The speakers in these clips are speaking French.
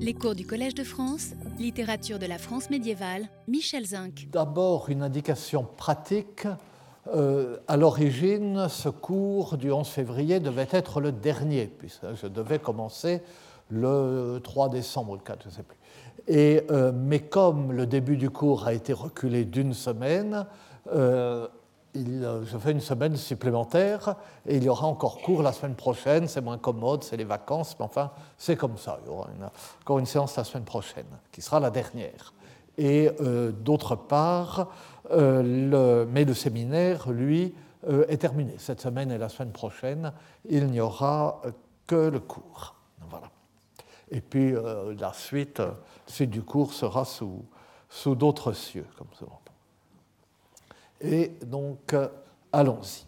Les cours du Collège de France, littérature de la France médiévale, Michel Zinc. D'abord, une indication pratique. Euh, à l'origine, ce cours du 11 février devait être le dernier, puisque je devais commencer le 3 décembre, le 4, je ne sais plus. Euh, mais comme le début du cours a été reculé d'une semaine, euh, il, je fais une semaine supplémentaire et il y aura encore cours la semaine prochaine. C'est moins commode, c'est les vacances, mais enfin, c'est comme ça. Il y aura encore une séance la semaine prochaine, qui sera la dernière. Et euh, d'autre part, euh, mais le séminaire, lui, euh, est terminé. Cette semaine et la semaine prochaine, il n'y aura que le cours. Voilà. Et puis euh, la suite, la suite du cours sera sous, sous d'autres cieux, comme souvent. Et donc, euh, allons-y.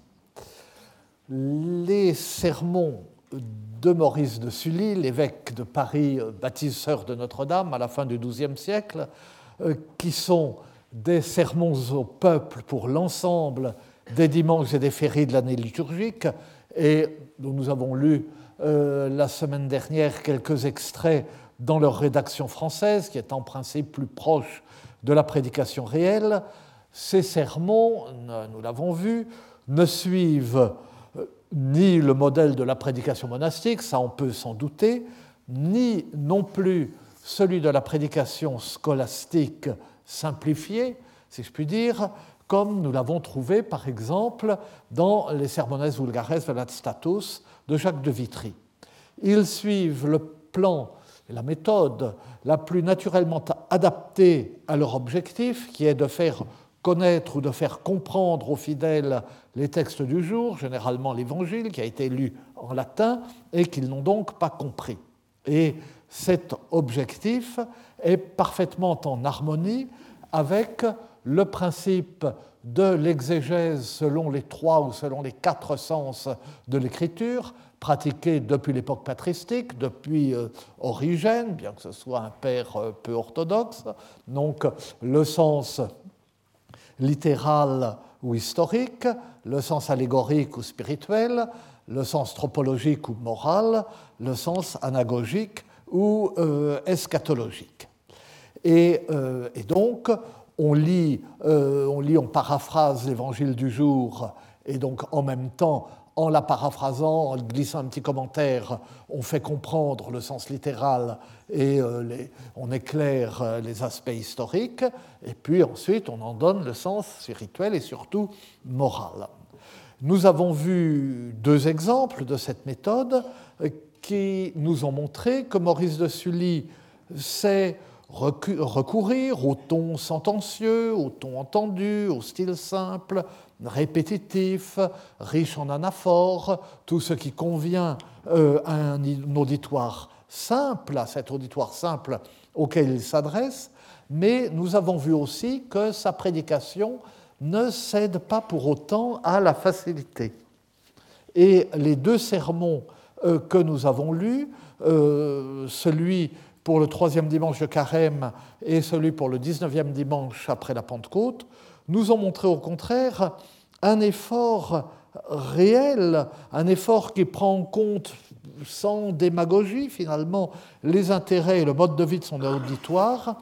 Les sermons de Maurice de Sully, l'évêque de Paris, euh, bâtisseur de Notre-Dame à la fin du XIIe siècle, euh, qui sont des sermons au peuple pour l'ensemble des dimanches et des fériés de l'année liturgique, et dont nous avons lu la semaine dernière quelques extraits dans leur rédaction française, qui est en principe plus proche de la prédication réelle. Ces sermons, nous l'avons vu, ne suivent ni le modèle de la prédication monastique, ça on peut s'en douter, ni non plus celui de la prédication scolastique simplifiée, si je puis dire, comme nous l'avons trouvé par exemple dans les Sermones Vulgares Velat Status de Jacques de Vitry. Ils suivent le plan et la méthode la plus naturellement adaptée à leur objectif, qui est de faire connaître ou de faire comprendre aux fidèles les textes du jour, généralement l'Évangile, qui a été lu en latin, et qu'ils n'ont donc pas compris. Et cet objectif est parfaitement en harmonie avec le principe de l'exégèse selon les trois ou selon les quatre sens de l'écriture, pratiqué depuis l'époque patristique, depuis euh, Origène, bien que ce soit un père euh, peu orthodoxe. Donc le sens littéral ou historique, le sens allégorique ou spirituel, le sens tropologique ou moral, le sens anagogique ou euh, eschatologique. Et, euh, et, donc, on euh, on lit, on paraphrase l'évangile du jour, et donc en même temps, en la paraphrasant, en glissant un petit commentaire, on fait comprendre le sens littéral et euh, on éclaire euh, les aspects historiques, et puis ensuite on en donne le sens spirituel et surtout moral. Nous avons vu deux exemples de cette méthode euh, qui nous ont montré que Maurice de Sully sait recourir au ton sentencieux, au ton entendu, au style simple, répétitif, riche en anaphores, tout ce qui convient euh, à un auditoire simple, à cet auditoire simple auquel il s'adresse, mais nous avons vu aussi que sa prédication ne cède pas pour autant à la facilité. Et les deux sermons euh, que nous avons lus, euh, celui pour le troisième dimanche de carême et celui pour le 19e dimanche après la Pentecôte, nous ont montré au contraire un effort réel, un effort qui prend en compte sans démagogie finalement les intérêts et le mode de vie de son auditoire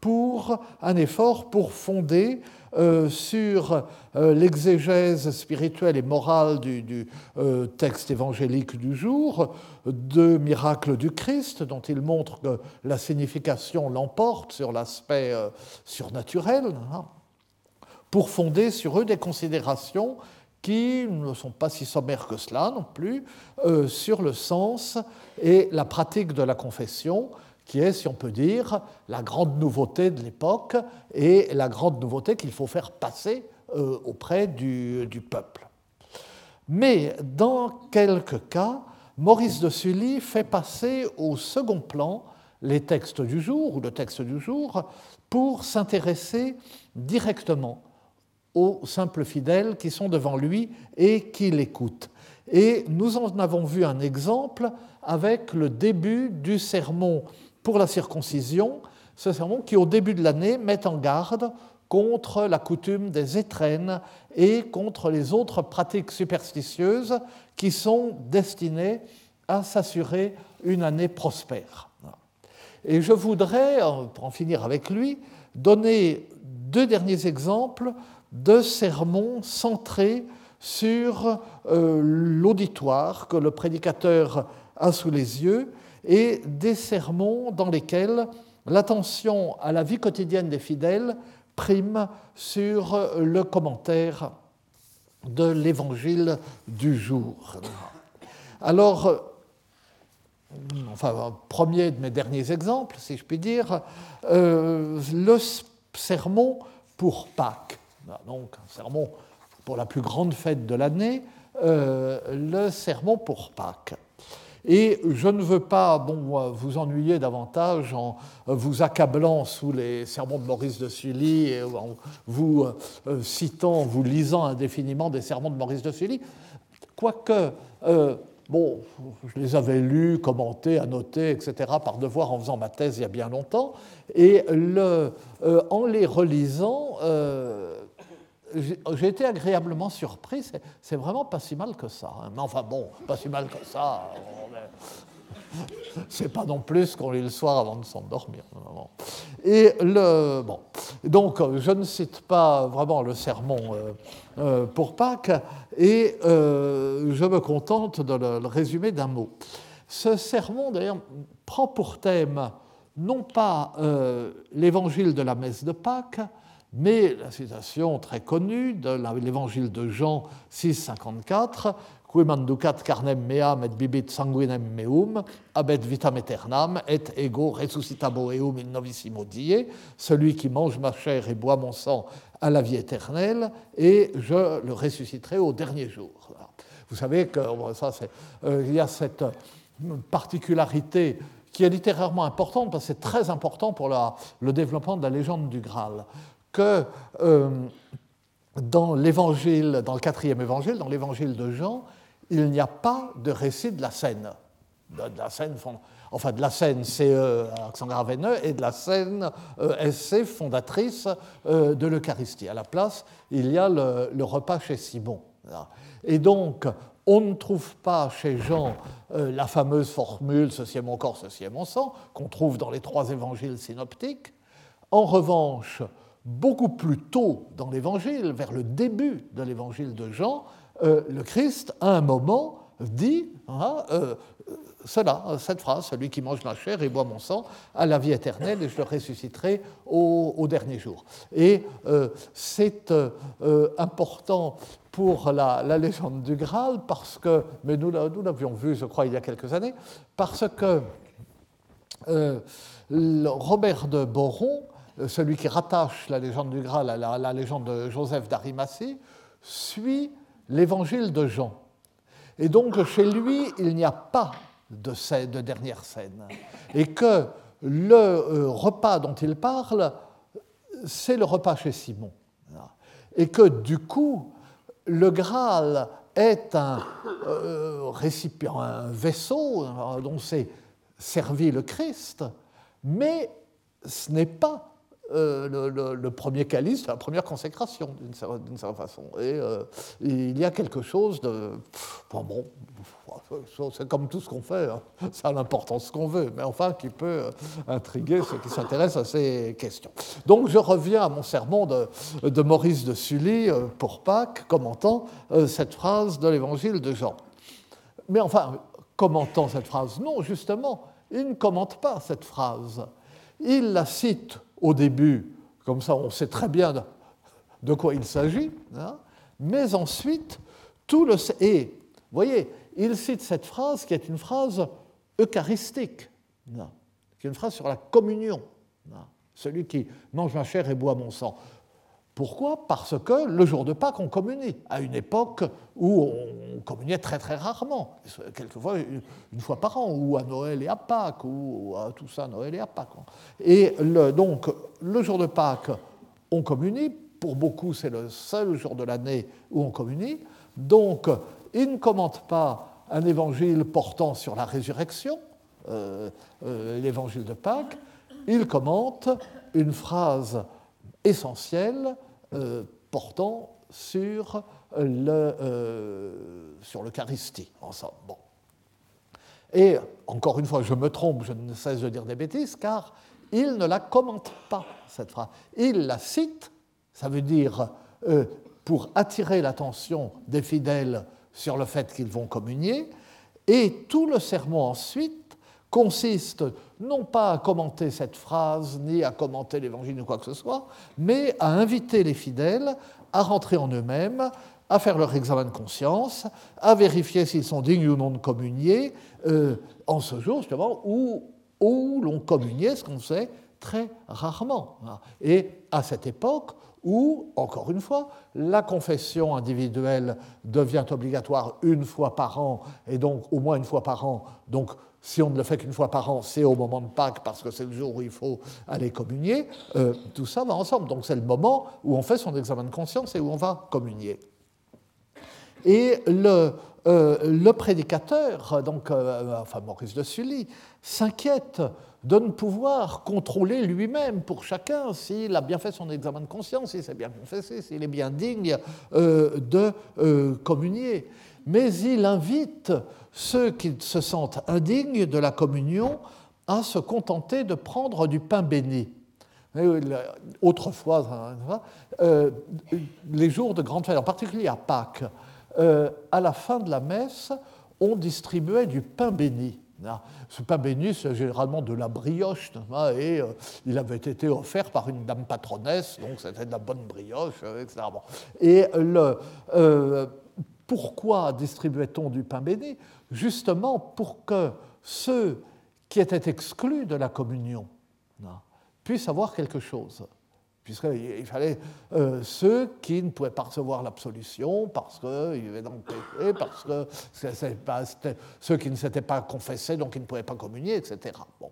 pour un effort pour fonder euh, sur euh, l'exégèse spirituelle et morale du, euh, texte évangélique du jour, de miracles du Christ, dont il montre que la signification l'emporte sur l'aspect surnaturel, hein, pour fonder sur eux des considérations qui ne sont pas si sommaires que cela non plus, sur le sens et la pratique de la confession, qui est, si on peut dire, la grande nouveauté de l'époque et la grande nouveauté qu'il faut faire passer euh, auprès du, du, peuple. Mais dans quelques cas, Maurice de Sully fait passer au second plan les textes du jour ou le texte du jour pour s'intéresser directement aux simples fidèles qui sont devant lui et qui l'écoutent. Et nous en avons vu un exemple avec le début du sermon pour la circoncision, ce sermon qui au début de l'année met en garde contre la coutume des étrennes et contre les autres pratiques superstitieuses qui sont destinées à s'assurer une année prospère. Et je voudrais, pour en finir avec lui, donner deux derniers exemples de sermons centrés sur euh, l'auditoire que le prédicateur a sous les yeux et des sermons dans lesquels l'attention à la vie quotidienne des fidèles prime sur le commentaire de l'évangile du jour. Alors, enfin, premier de mes derniers exemples, si je puis dire, euh, le sermon pour Pâques. Donc, un sermon pour la plus grande fête de l'année, euh, le sermon pour Pâques. Et je ne veux pas bon, vous ennuyer davantage en vous accablant sous les sermons de Maurice de Sully en vous euh, citant, vous lisant indéfiniment des sermons de Maurice de Sully, quoique, euh, bon, je les avais lus, commentés, annotés, etc., par devoir en faisant ma thèse il y a bien longtemps, et le, en les relisant, j'ai été agréablement surpris. C'est vraiment pas si mal que ça. Hein. Mais enfin bon, pas si mal que ça. C'est pas non plus qu'on lit le soir avant de s'endormir. Et le bon, donc je ne cite pas vraiment le sermon euh, euh, pour Pâques et euh, je me contente de le, le résumer d'un mot. Ce sermon d'ailleurs prend pour thème non pas l'évangile de la messe de Pâques, mais la citation très connue de l'évangile de Jean 6, 54, Qui manducat carnem meam et bibit sanguinem meum, abet vitam aeternam, et ego resuscitabo eum in novissimo die, celui qui mange ma chair et boit mon sang à la vie éternelle, et je le ressusciterai au dernier jour. Vous savez qu'il euh, y a cette particularité qui est littérairement importante, parce que c'est très important pour le développement de la légende du Graal que euh, dans l'évangile, dans le quatrième évangile, dans l'évangile de Jean, il n'y a pas de récit de la scène. De, la scène enfin de la scène CE accent grave et de la scène euh, SC fondatrice euh, de l'Eucharistie. À la place, il y a le, le, repas chez Simon. Et donc, on ne trouve pas chez Jean la fameuse formule ceci est mon corps, ceci est mon sang, qu'on trouve dans les trois évangiles synoptiques. En revanche, beaucoup plus tôt dans l'Évangile, vers le début de l'Évangile de Jean, euh, le Christ, à un moment, dit hein, euh, cela, cette phrase, celui qui mange ma chair et boit mon sang a la vie éternelle et je le ressusciterai au, dernier jour. Et euh, c'est important pour la, légende du Graal parce que, mais nous, nous l'avions vu, je crois, il y a quelques années, parce que Robert de Boron celui qui rattache la légende du Graal à la, légende de Joseph d'Arimathie, suit l'évangile de Jean. Et donc chez lui, il n'y a pas de dernière scène. Et que le euh, repas dont il parle, c'est le repas chez Simon. Et que du coup, le Graal est un euh, récipient, un vaisseau dont s'est servi le Christ, mais ce n'est pas euh, le, premier calice, la première consécration, d'une certaine façon. Et euh, il y a quelque chose de. bon, c'est comme tout ce qu'on fait, hein. ça a l'importance qu'on veut, mais enfin qui peut euh, intriguer ceux qui s'intéressent à ces questions. Donc je reviens à mon sermon de Maurice de Sully pour Pâques, commentant cette phrase de l'évangile de Jean. Mais enfin, commentant cette phrase Non, justement, il ne commente pas cette phrase. Il la cite au début, comme ça on sait très bien de quoi il s'agit, hein, mais ensuite, tout le... Et, vous voyez, il cite cette phrase qui est une phrase eucharistique, hein, qui est une phrase sur la communion. Hein, celui qui mange ma chair et boit mon sang. Pourquoi Parce que le jour de Pâques, on communie, à une époque où on communiait très très rarement, quelquefois une fois par an, ou à Noël et à Pâques, ou à tout ça, Noël et à Pâques. Et donc, le jour de Pâques, on communie, pour beaucoup c'est le seul jour de l'année où on communie, donc il ne commente pas un évangile portant sur la résurrection, euh, euh, l'évangile de Pâques, il commente une phrase essentielle euh, portant sur le, euh, l'Eucharistie, ensemble. Bon. Et encore une fois, je me trompe, je ne cesse de dire des bêtises, car il ne la commente pas, cette phrase. Il la cite, ça veut dire euh, pour attirer l'attention des fidèles sur le fait qu'ils vont communier, et tout le sermon ensuite consiste non pas à commenter cette phrase, ni à commenter l'évangile ou quoi que ce soit, mais à inviter les fidèles à rentrer en eux-mêmes, à faire leur examen de conscience, à vérifier s'ils sont dignes ou non de communier, euh, en ce jour justement où, où l'on communiait, ce qu'on sait très rarement. Et à cette époque où, encore une fois, la confession individuelle devient obligatoire une fois par an, et donc au moins une fois par an, donc si on ne le fait qu'une fois par an, c'est au moment de Pâques parce que c'est le jour où il faut aller communier. Euh, tout ça va ensemble. Donc c'est le moment où on fait son examen de conscience et où on va communier. Et le, euh, prédicateur, donc, euh, enfin Maurice de Sully, s'inquiète de ne pouvoir contrôler lui-même pour chacun s'il a bien fait son examen de conscience, s'il s'est bien confessé, s'il est bien digne de communier. Mais il invite ceux qui se sentent indignes de la communion à se contenter de prendre du pain béni. Autrefois, hein, euh, les jours de grande fête, en particulier à Pâques, euh, à la fin de la messe, on distribuait du pain béni. Ce pain béni, c'est généralement de la brioche, et euh, il avait été offert par une dame patronesse, donc c'était de la bonne brioche, etc. Et le, pourquoi distribuait-on du pain béni? Justement pour que ceux qui étaient exclus de la communion puissent avoir quelque chose. Puisqu'il fallait euh, ceux qui ne pouvaient pas recevoir l'absolution parce qu'ils vivaient dans le péché, parce que pas, ceux qui ne s'étaient pas confessés, donc ils ne pouvaient pas communier, etc. Bon.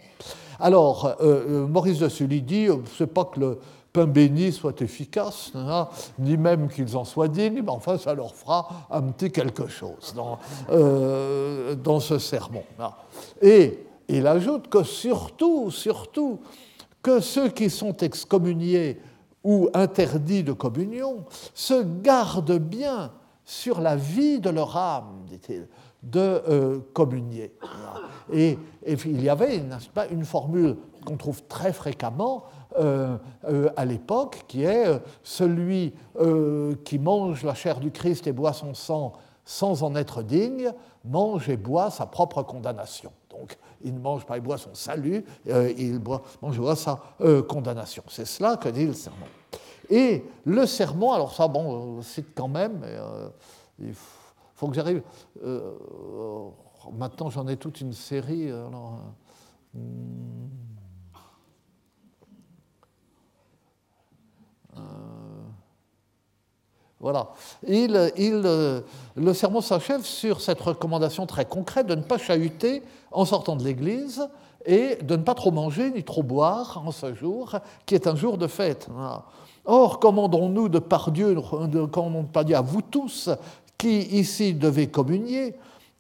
Alors, euh, euh, Maurice de Sully dit, c'est pas que le, pain béni soit efficace, ni même qu'ils en soient dignes, mais enfin ça leur fera un petit quelque chose dans, dans ce sermon. Et il ajoute que surtout, surtout, que ceux qui sont excommuniés ou interdits de communion se gardent bien sur la vie de leur âme, dit-il, de euh, communier. Et, il y avait pas, une formule qu'on trouve très fréquemment euh, euh, à l'époque, qui est celui qui mange la chair du Christ et boit son sang sans en être digne, mange et boit sa propre condamnation. Donc, il ne mange pas et boit son salut, il boit, sa condamnation. C'est cela que dit le sermon. Et le sermon, alors ça, bon, on cite quand même, mais, il faut que j'arrive. maintenant, j'en ai toute une série. Hmm. Voilà. Il, euh, le sermon s'achève sur cette recommandation très concrète de ne pas chahuter en sortant de l'église et de ne pas trop manger ni trop boire en ce jour, qui est un jour de fête. Or, commandons-nous de par Dieu, commandons pas Dieu à vous tous qui ici devez communier,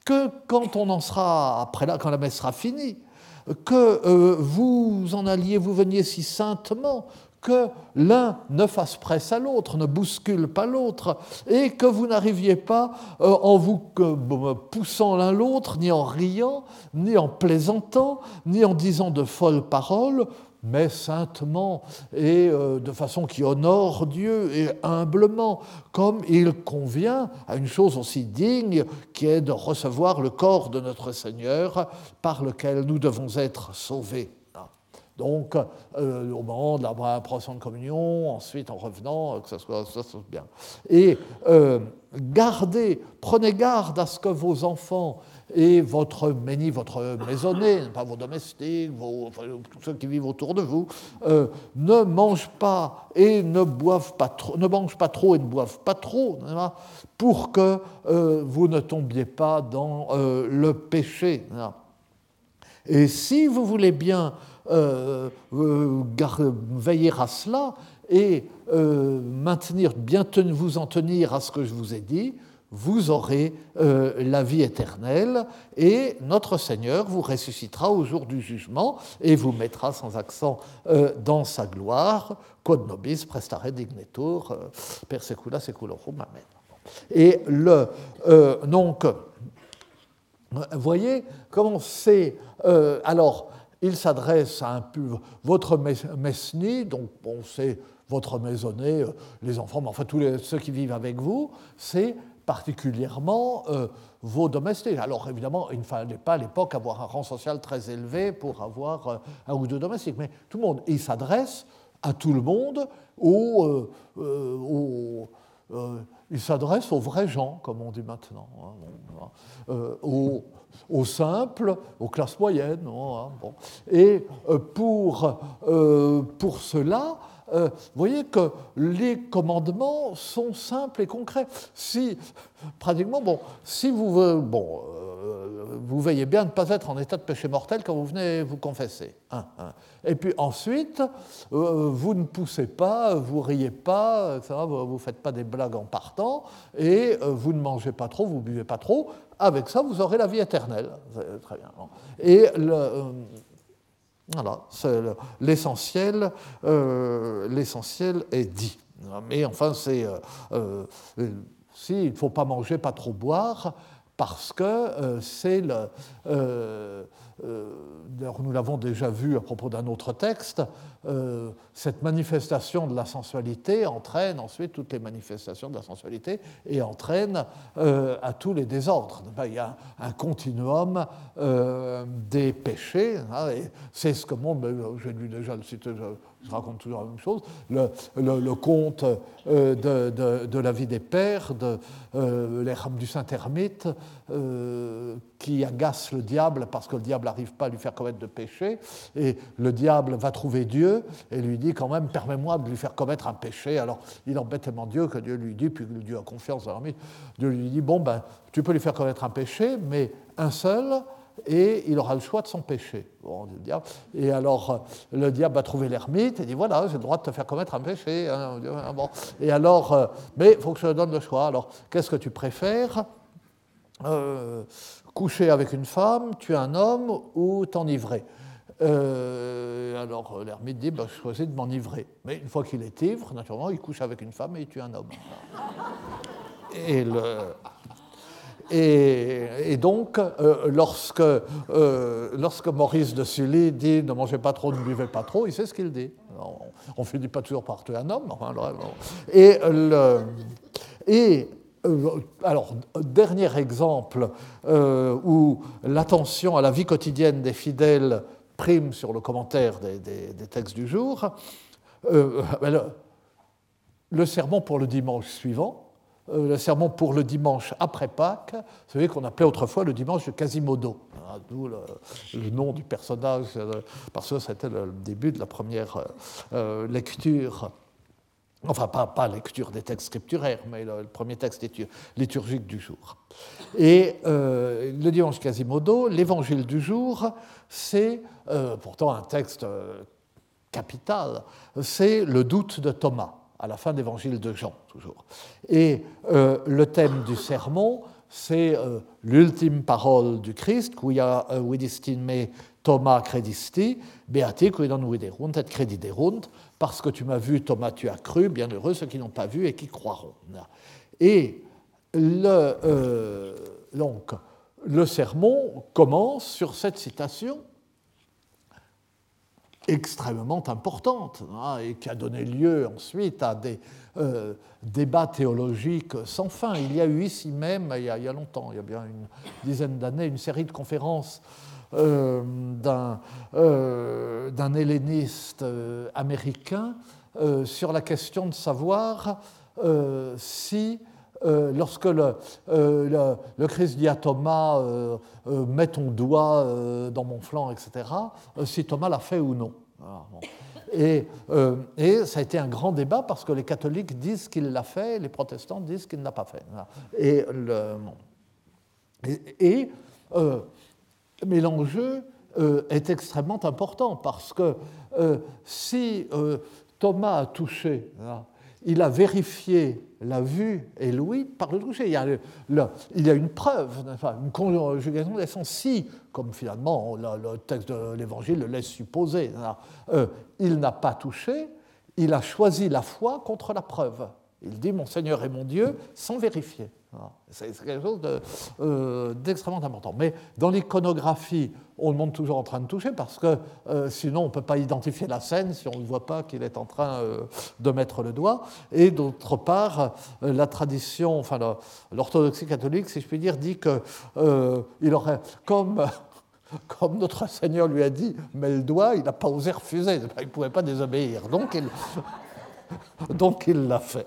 que quand on en sera après là, quand la messe sera finie, que euh, vous en alliez, vous veniez si saintement, que l'un ne fasse presse à l'autre, ne bouscule pas l'autre, et que vous n'arriviez pas euh, en vous poussant l'un l'autre, ni en riant, ni en plaisantant, ni en disant de folles paroles, mais saintement et euh, de façon qui honore Dieu et humblement, comme il convient à une chose aussi digne qui est de recevoir le corps de notre Seigneur par lequel nous devons être sauvés. Donc, euh, au moment de la procession de communion, ensuite en revenant, euh, que ça soit, bien. Et euh, gardez, prenez garde à ce que vos enfants et votre votre maisonnée, pas vos domestiques, vos, tous ceux qui vivent autour de vous, ne mangent pas et ne boivent pas trop, ne mangent pas trop et ne boivent pas trop, pour que vous ne tombiez pas dans le péché. Et si vous voulez bien euh, euh, veiller à cela et euh, maintenir, bien vous en tenir à ce que je vous ai dit, vous aurez la vie éternelle et notre Seigneur vous ressuscitera au jour du jugement et vous mettra sans accent dans sa gloire. Quod nobis prestare dignetur, per secula seculorum. Amen. Et le, donc, Voyez comment c'est. alors, il s'adresse à un peu votre mesni, donc c'est votre maisonnée, les enfants, mais enfin tous ceux qui vivent avec vous, c'est particulièrement vos domestiques. Alors évidemment, il ne fallait pas à l'époque avoir un rang social très élevé pour avoir euh, un ou deux domestiques, mais tout le monde, il s'adresse à tout le monde, euh, euh, il s'adresse aux vrais gens, comme on dit maintenant, hein, aux, simples, aux classes moyennes. Hein, Et pour, pour cela, vous voyez que les commandements sont simples et concrets. Si, pratiquement, bon, si vous, bon, euh, vous veillez bien de ne pas être en état de péché mortel quand vous venez vous confesser. Et puis ensuite, euh, vous ne poussez pas, vous riez pas, vous ne faites pas des blagues en partant, et euh, vous ne mangez pas trop, vous ne buvez pas trop. Avec ça, vous aurez la vie éternelle. Très bien. Et le, voilà, l'essentiel, euh, l'essentiel est dit. Mais enfin, c'est euh, euh, si il ne faut pas manger, pas trop boire, parce que c'est le euh, nous l'avons déjà vu à propos d'un autre texte, euh, cette manifestation de la sensualité entraîne ensuite toutes les manifestations de la sensualité et entraîne euh, à tous les désordres. Il y a un, continuum des péchés, hein, et c'est ce que moi, j'ai lu déjà le site, je raconte toujours la même chose, le, conte de, la vie des pères, de du Saint-Hermite, euh, qui agace le diable parce que le diable n'arrive pas à lui faire commettre de péché, et le diable va trouver Dieu et lui dit quand même, permets-moi de lui faire commettre un péché. Alors il embête tellement Dieu que Dieu lui dit, puis Dieu a confiance dans l'ermite, Dieu lui dit, bon ben, tu peux lui faire commettre un péché, mais un seul, et il aura le choix de son péché. Et alors, euh, le diable va trouver l'ermite et dit voilà, j'ai le droit de te faire commettre un péché. Hein. Et alors, euh, mais il faut que je te donne le choix. Alors, qu'est-ce que tu préfères? Euh, Coucher avec une femme, tuer un homme ou t'enivrer alors l'ermite dit, bah, je choisis de m'enivrer. Mais une fois qu'il est ivre, naturellement, il couche avec une femme et il tue un homme. Et donc, euh, lorsque, euh, Maurice de Sully dit ne mangez pas trop, ne buvez pas trop, il sait ce qu'il dit. on ne finit pas toujours par tuer un homme. et, euh, alors, dernier exemple où l'attention à la vie quotidienne des fidèles prime sur le commentaire des, textes du jour, ben le sermon pour le dimanche suivant euh, le sermon pour le dimanche après Pâques, celui qu'on appelait autrefois le dimanche de Quasimodo, ah, d'où le, nom du personnage, euh, parce que c'était le début de la première euh, lecture, enfin pas, lecture des textes scripturaires, mais le, premier texte liturgique du jour. Et le dimanche Quasimodo, l'évangile du jour, c'est pourtant un texte capital, c'est le doute de Thomas à la fin de l'évangile de Jean, toujours. Et euh, le thème du sermon, c'est euh, l'ultime parole du Christ, quia uh, me Thomas credisti, beati qui non viderunt et crediderunt, parce que tu m'as vu, Thomas, tu as cru, bienheureux ceux qui n'ont pas vu et qui croiront. Et le, euh, donc, le sermon commence sur cette citation extrêmement importante hein, et qui a donné lieu ensuite à des euh, débats théologiques sans fin. Il y a eu ici même, il y a, longtemps, il y a bien une dizaine d'années, une série de conférences d'un helléniste américain sur la question de savoir si lorsque le, le, Christ dit à Thomas Mets ton doigt dans mon flanc, etc., si Thomas l'a fait ou non. Et, et, ça a été un grand débat parce que les catholiques disent qu'il l'a fait, les protestants disent qu'il ne l'a pas fait. Et, mais l'enjeu est extrêmement important parce que si Thomas a touché, il a vérifié la vue et l'ouïe par le toucher. Il y a, une preuve, une conjugaison des sens. Si, comme finalement le, texte de l'Évangile le laisse supposer, euh, il n'a pas touché, il a choisi la foi contre la preuve. Il dit Mon Seigneur est mon Dieu sans vérifier. C'est quelque chose euh, d'extrêmement important. Mais dans l'iconographie, on le montre toujours en train de toucher parce que euh, sinon on ne peut pas identifier la scène si on ne voit pas qu'il est en train euh, de mettre le doigt. Et d'autre part, la tradition, enfin l'orthodoxie catholique, si je puis dire, dit qu'il aurait, comme notre Seigneur lui a dit, mets le doigt, il n'a pas osé refuser, il ne pouvait pas désobéir. Donc il, Donc il l'a fait.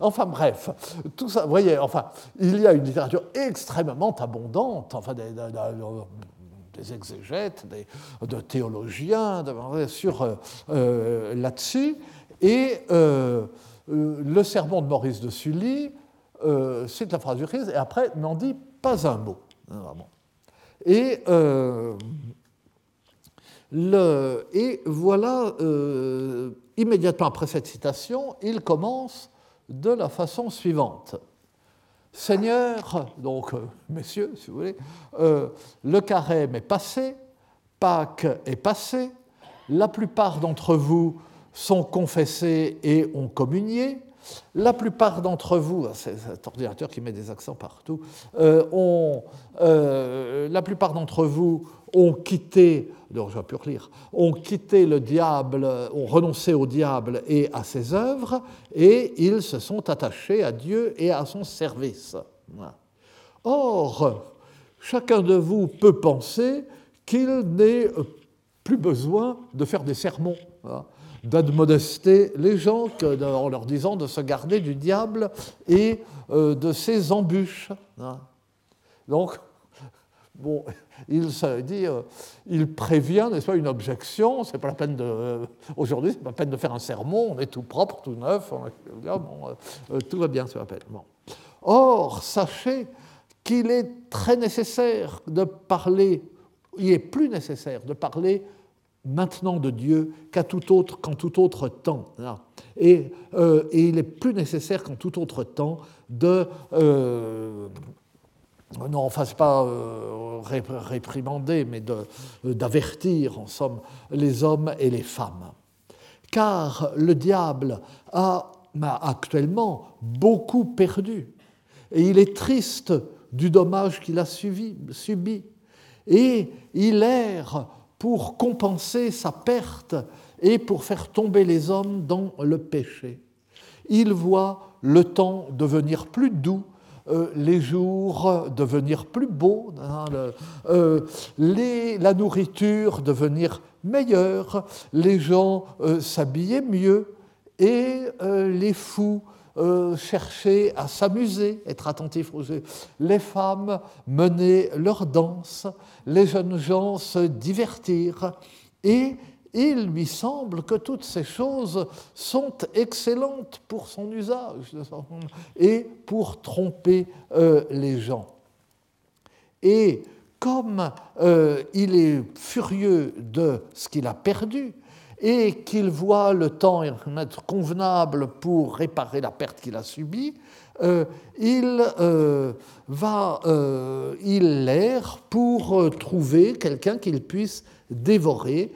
Enfin bref, tout ça, vous voyez, enfin, il y a une littérature extrêmement abondante, enfin, des, exégètes, des, de théologiens sur euh, euh, là-dessus. Et euh, le sermon de Maurice de Sully cite la phrase du Christ et après n'en dit pas un mot. Et et voilà, euh, immédiatement après cette citation, il commence de la façon suivante. Seigneur, donc euh, messieurs, si vous voulez, euh, le carême est passé, Pâques est passé, la plupart d'entre vous sont confessés et ont communié, la plupart d'entre vous, c'est cet ordinateur qui met des accents partout, ont, la plupart d'entre vous ont quitté, vais plus relire, ont quitté le diable, ont renoncé au diable et à ses œuvres, et ils se sont attachés à Dieu et à son service. Or, chacun de vous peut penser qu'il n'est plus besoin de faire des sermons, hein, d'admonester les gens en leur disant de se garder du diable et euh, de ses embûches. Hein. Donc, bon, il dit, euh, il prévient, n'est-ce pas, une objection. C'est pas la peine de, euh, aujourd'hui, c'est pas la peine de faire un sermon. On est tout propre, tout neuf. Euh, tout va bien, ça va Bon. Or, sachez qu'il est très nécessaire de parler. Il est plus nécessaire de parler maintenant de Dieu qu'à tout autre, qu'en tout autre temps. Et, il est plus nécessaire qu'en tout autre temps de non, enfin, ce pas euh, réprimander, mais euh, d'avertir, en somme, les hommes et les femmes. Car le diable a, actuellement beaucoup perdu, et il est triste du dommage qu'il a subi, et il erre pour compenser sa perte et pour faire tomber les hommes dans le péché. Il voit le temps devenir plus doux euh, les jours devenir plus beaux, hein, euh, la nourriture devenir meilleure, les gens euh, s'habiller mieux et les fous chercher à s'amuser, être attentifs aux jeux, les femmes mener leur danse, les jeunes gens se divertir et il lui semble que toutes ces choses sont excellentes pour son usage et pour tromper euh, les gens. Et comme euh, il est furieux de ce qu'il a perdu, et qu'il voit le temps être convenable pour réparer la perte qu'il a subie, euh, il va, il l'erre pour trouver quelqu'un qu'il puisse dévorer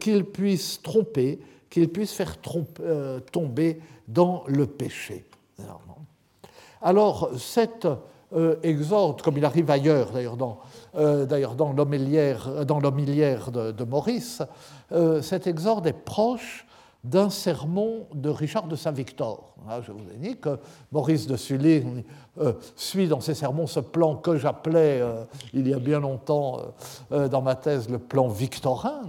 qu'il puisse tromper, qu'il puisse faire euh, tomber dans le péché. Alors, cet euh, exorde, comme il arrive ailleurs, d'ailleurs dans, l'homilière de, de, Maurice, cet exorde est proche d'un sermon de Richard de Saint-Victor. Ah, je vous ai dit que Maurice de Sully suit dans ses sermons ce plan que j'appelais il y a bien longtemps dans ma thèse le plan victorin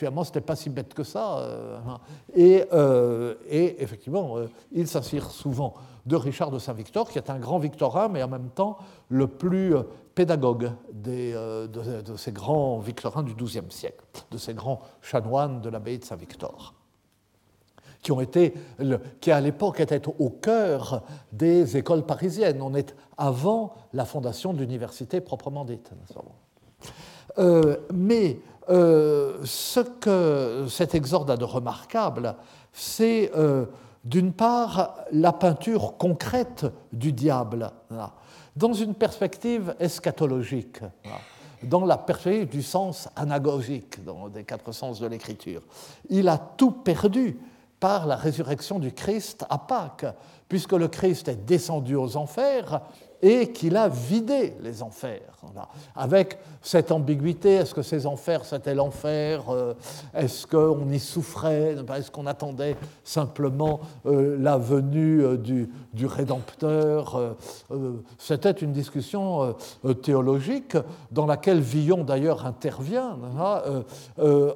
finalement, ce n'était pas si bête que ça. Euh, hein. euh, et, effectivement, euh, il s'inspire souvent de Richard de Saint-Victor, qui est un grand victorin, mais en même temps le plus pédagogue de, ces grands victorins du XIIe siècle, de ces grands chanoines de l'abbaye de Saint-Victor qui ont été, qui à l'époque étaient au cœur des écoles parisiennes. On est avant la fondation de l'université proprement dite. mais euh, ce que cet exorde a de remarquable, c'est euh, d'une part la peinture concrète du diable, dans une perspective eschatologique, dans la perspective du sens anagogique, dans les quatre sens de l'écriture. Il a tout perdu par la résurrection du Christ à Pâques, puisque le Christ est descendu aux enfers et qu'il a vidé les enfers. Avec cette ambiguïté, est-ce que ces enfers c'était l'enfer euh, Est-ce qu'on y souffrait Est-ce qu'on attendait simplement euh, la venue euh, du, Rédempteur C'était une discussion théologique dans laquelle Villon d'ailleurs intervient hein,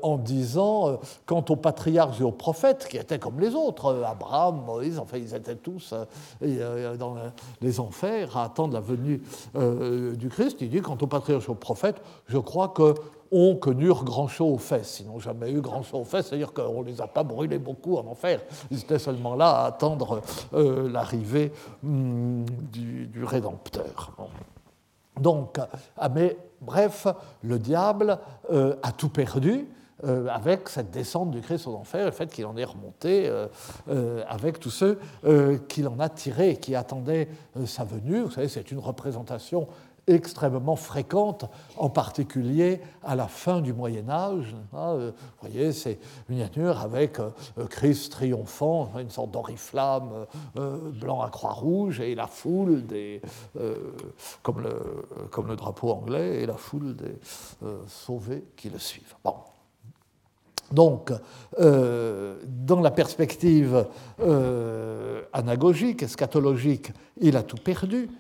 en disant quant aux patriarches et aux prophètes, qui étaient comme les autres, Abraham, Moïse, enfin ils étaient tous dans les enfers à attendre la venue du Christ, il quant aux patriarches et aux prophètes, je crois que connu grand chaud aux fesses. Ils n'ont jamais eu grand chaud aux fesses, c'est-à-dire qu'on ne les a pas brûlés beaucoup en enfer. Ils étaient seulement là à attendre euh, l'arrivée hum, du, Rédempteur. Donc, ah, mais bref, le diable euh, a tout perdu. Euh, avec cette descente du Christ aux enfers, le fait qu'il en est remonté avec tous ceux qu'il en a tirés qui attendaient sa venue. Vous savez, c'est une représentation extrêmement fréquente, en particulier à la fin du Moyen Âge. Hein, euh, vous voyez, c'est une miniature avec euh, Christ triomphant, une sorte d'oriflamme euh, blanc à croix rouge, et la foule des, comme, le, comme le drapeau anglais, et la foule des sauvés qui le suivent. Bon. Donc, dans la perspective anagogique, eschatologique, il a tout perdu.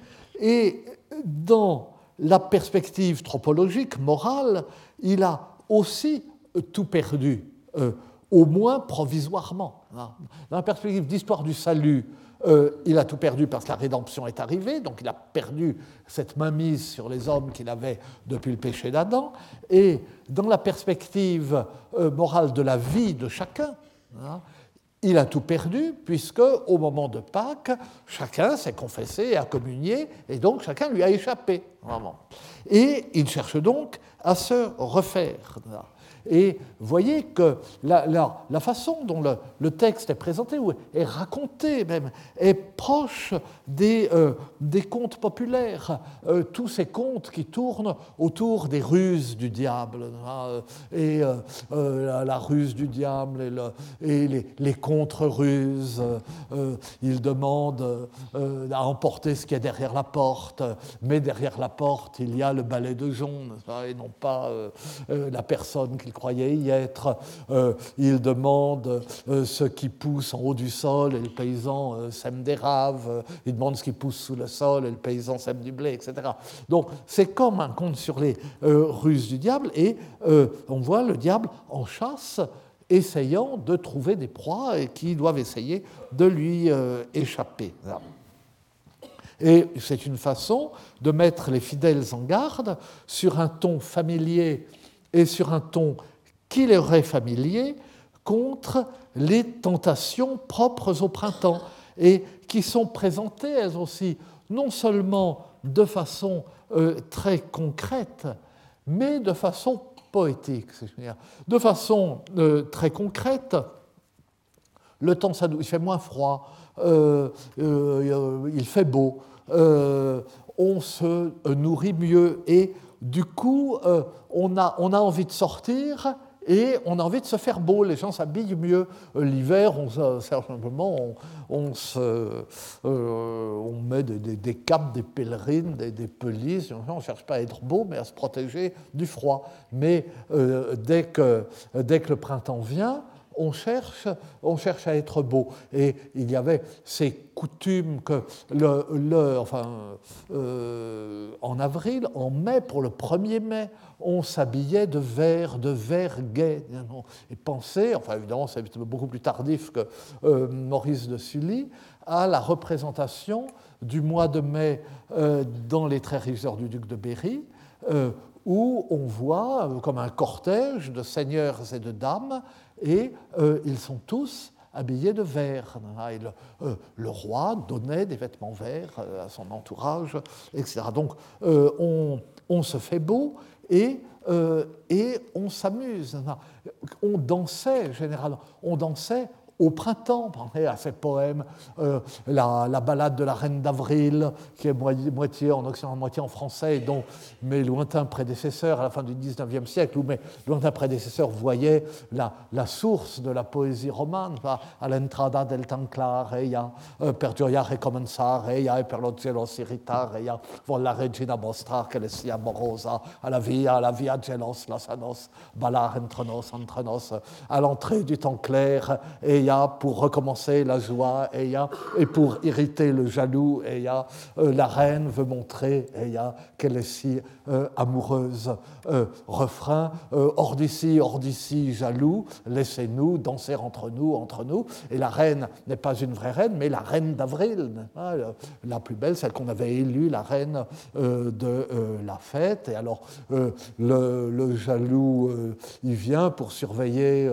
Et dans la perspective tropologique, morale, il a aussi tout perdu, euh, au moins provisoirement. Dans la perspective d'histoire du salut, euh, il a tout perdu parce que la rédemption est arrivée, donc il a perdu cette mainmise sur les hommes qu'il avait depuis le péché d'Adam. Et dans la perspective euh, morale de la vie de chacun, hein, il a tout perdu, puisque au moment de Pâques, chacun s'est confessé et a communié, et donc chacun lui a échappé. Et il cherche donc à se refaire. Et voyez que la, la, façon dont le, texte est présenté, ou est raconté même, est proche des, euh, des contes populaires, euh, tous ces contes qui tournent autour des ruses du diable, hein, et euh, la, ruse du diable et, le, et les, les contre-ruses. il demande à emporter ce qui est derrière la porte, mais derrière la porte, il y a le balai de jonc, et non pas la personne qu'il croyait y être. Euh, il demande euh, ce qui pousse en haut du sol et le paysan euh, sème des raves. Il demande ce qui pousse sous le sol et le paysan sème du blé, etc. Donc c'est comme un conte sur les ruses du diable et on voit le diable en chasse essayant de trouver des proies et qui doivent essayer de lui échapper. Et c'est une façon de mettre les fidèles en garde sur un ton familier et sur un ton qui leur est familier contre les tentations propres au printemps et qui sont présentées elles aussi non seulement de façon euh, très concrète, mais de façon poétique. De façon euh, très concrète, le temps s'adoucit, il fait moins froid, euh, il fait beau, on se nourrit mieux et du coup, on a, on, a, envie de sortir et on a envie de se faire beau, les gens s'habillent mieux. Euh, l'hiver, on, simplement, on, se, euh, on met des, capes, des pèlerines, des, des pelisses. On ne cherche pas à être beau, mais à se protéger du froid. Mais euh, dès, que, dès que le printemps vient, on cherche, on cherche à être beau. Et il y avait ces coutumes que, le, enfin, euh, en avril, en mai, pour le 1er mai, on s'habillait de vert, de vert gai. Et pensez, enfin évidemment c'est beaucoup plus tardif que euh, Maurice de Sully, à la représentation du mois de mai euh, dans les Très riches du duc de Berry, où on voit comme un cortège de seigneurs et de dames et euh, ils sont tous habillés de vert. Euh, le, roi donnait des vêtements verts euh, à son entourage, etc. Donc on, on, se fait beau et, et on s'amuse. On dansait généralement, on dansait au printemps, pensez à ces poèmes, euh, la, la, ballade de la reine d'avril, qui est moitié en occident, moitié en français, dont mes lointains prédécesseurs, à la fin du XIXe siècle, où mes lointains prédécesseurs voyaient la, la source de la poésie romane, à l'entrada del tanclareia, euh, per gioia recommenzareia, e per lo cielo si irritareia, vol la regina mostra che le sia amorosa, à la via, à la via gelos, la sanos, balar entre nos, entre nos, à l'entrée du temps clair, et pour recommencer la joie, et pour irriter le jaloux, euh, la reine veut montrer qu'elle est si euh, amoureuse. Euh, refrain, hors d'ici, hors d'ici, jaloux, laissez-nous danser entre nous, entre nous. Et la reine n'est pas une vraie reine, mais la reine d'avril, la plus belle, celle qu'on avait élue, la reine de la fête. Et alors, le, jaloux, il vient pour surveiller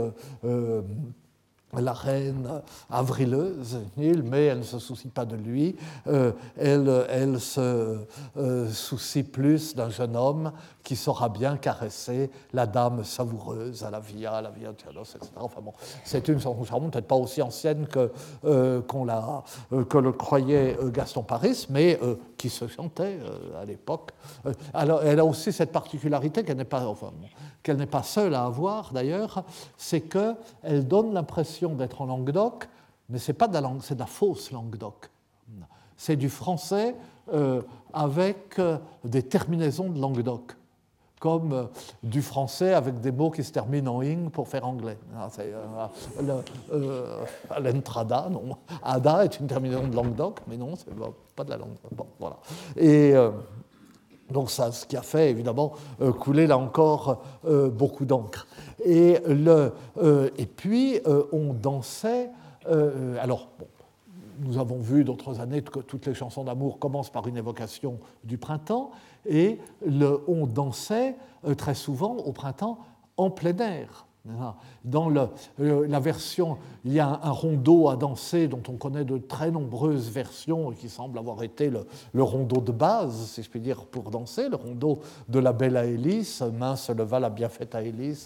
la reine avrileuse, mais elle ne se soucie pas de lui. Euh, elle, elle, se euh, soucie plus d'un jeune homme qui saura bien caresser la dame savoureuse à la via, à la via etc. Enfin bon, c'est une chanson charmante, peut-être pas aussi ancienne que, euh, l'a, euh, que le croyait Gaston Paris, mais qui se chantait à l'époque. alors, elle a aussi cette particularité qu'elle n'est pas, enfin, qu'elle n'est pas seule à avoir d'ailleurs, c'est qu'elle donne l'impression d'être en Languedoc, mais c'est pas de la langue, c'est de la fausse Languedoc. C'est du français avec des terminaisons de Languedoc comme euh, du français avec des mots qui se terminent en ing pour faire anglais. Ah, euh, euh, L'entrada, non. Ada est une terminaison de Languedoc, mais non, c'est pas de la langue. Bon, voilà. Et donc ça, ce qui a fait évidemment couler là encore beaucoup d'encre. Et, et puis on dansait. alors, bon, nous avons vu d'autres années que toutes les chansons d'amour commencent par une évocation du printemps, et le, on dansait euh, très souvent au printemps en plein air. Dans la version, il y a un, rondeau à danser dont on connaît de très nombreuses versions et qui semble avoir été le, le, rondeau de base, si je puis dire, pour danser, le rondeau de la belle Aélis, main se leva la bienfaite Aélis,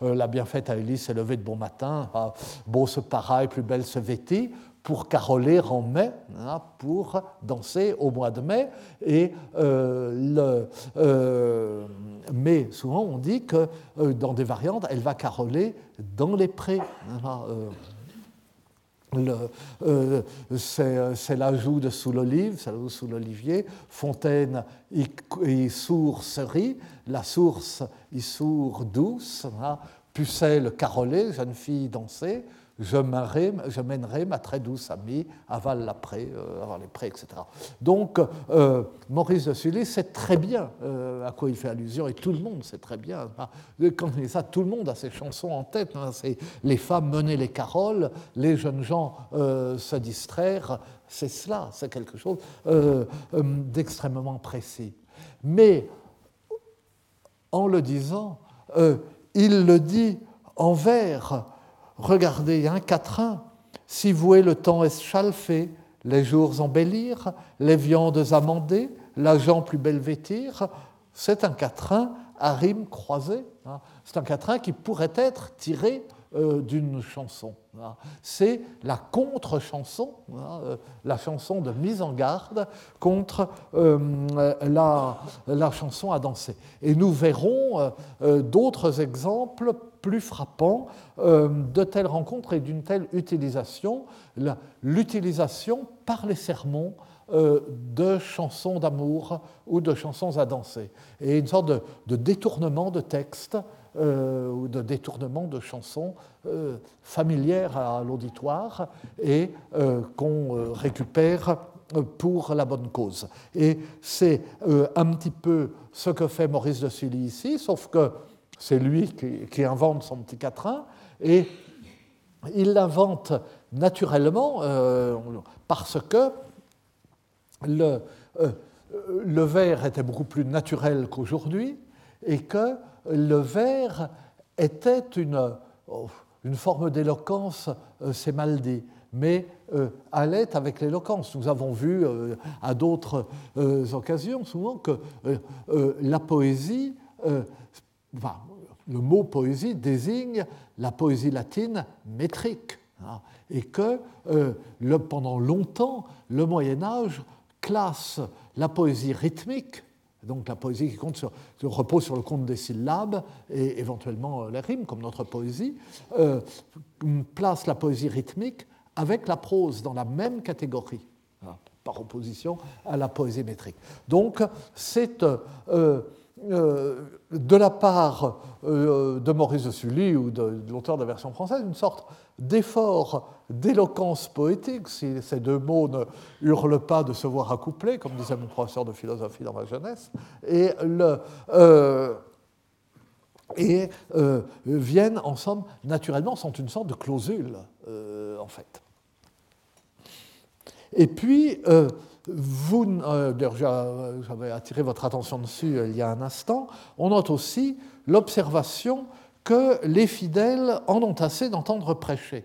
la bienfaite Aélis s'est levée de bon matin, ah, beau se paraît, plus belle se vêtit, pour caroler en mai, hein, pour danser au mois de mai. Et euh, euh, mais souvent on dit que euh, dans des variantes, elle va caroler dans les prés. Hein, c'est l'ajout de sous l'olive, sous l'olivier, fontaine y, sourcerie, la source y sourd douce, pucelle carolée, jeune fille dansée, je mènerai, ma très douce amie à Val-la-Pré, euh, les Prés, etc. Donc, euh, Maurice de Sully sait très bien euh, à quoi il fait allusion, et tout le monde sait très bien. Hein. Quand il dit ça, tout le monde a ses chansons en tête. Hein. c'est les femmes mener les caroles, les jeunes gens se distraire. C'est cela, c'est quelque chose d'extrêmement précis. Mais en le disant, il le dit en vers Regardez, un quatrain, si voué le temps chalfé, les jours embellir, les viandes amendées, l'agent plus belle vêtir, c'est un quatrain à rime croisée. Hein. C'est un quatrain qui pourrait être tiré euh, d'une chanson. Hein. C'est la contre-chanson, hein, euh, la chanson de mise en garde contre euh, la, chanson à danser. Et nous verrons d'autres exemples plus frappants de telles rencontres et d'une telle utilisation, l'utilisation par les sermons de chansons d'amour ou de chansons à danser, et une sorte de, détournement de texte euh, ou de détournement de chansons euh, familières à l'auditoire et euh, qu'on récupère pour la bonne cause. Et c'est un petit peu ce que fait Maurice de Sully ici, sauf que c'est lui qui, invente son petit quatrain, et il l'invente naturellement parce que le, le vers était beaucoup plus naturel qu'aujourd'hui, et que le vers était une, oh, forme d'éloquence, euh, c'est mal dit, mais euh, allait avec l'éloquence. Nous avons vu euh, à d'autres occasions souvent que la poésie, le mot poésie désigne la poésie latine métrique. Hein, et que le, pendant longtemps, le Moyen Âge classe la poésie rythmique, donc la poésie qui repose sur le compte des syllabes et éventuellement les rimes, comme notre poésie, place la poésie rythmique avec la prose dans la même catégorie, hein, par opposition à la poésie métrique. Donc c'est euh, de la part euh, de Maurice de Sully ou de, l'auteur de la version française une sorte d'effort d'éloquence poétique, si ces deux mots ne hurlent pas de se voir accoupler, comme disait mon professeur de philosophie dans ma jeunesse, et, euh, viennent en somme naturellement, sont une sorte de clausule en fait. Et puis, vous, euh, j'avais attiré votre attention dessus euh, il y a un instant, on note aussi l'observation que les fidèles en ont assez d'entendre prêcher.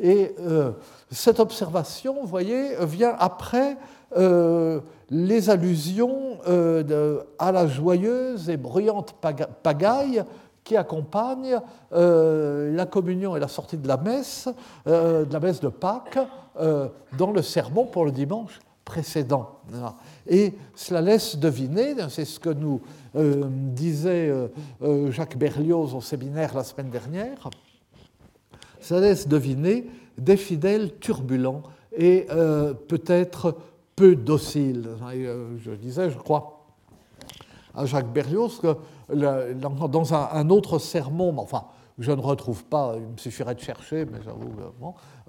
Et euh, cette observation, vous voyez, vient après les allusions à la joyeuse et bruyante pagaille qui accompagne la communion et la sortie de la messe, de la messe de Pâques, dans le sermon pour le dimanche précédent. Et cela laisse deviner, c'est ce que nous euh, disait euh, euh, Jacques Berlioz au séminaire la semaine dernière, ça laisse deviner des fidèles turbulents et peut-être peu dociles. je disais, je crois, à Jacques Berlioz que dans un, autre sermon, enfin, je ne retrouve pas, il me suffirait de chercher, mais j'avoue,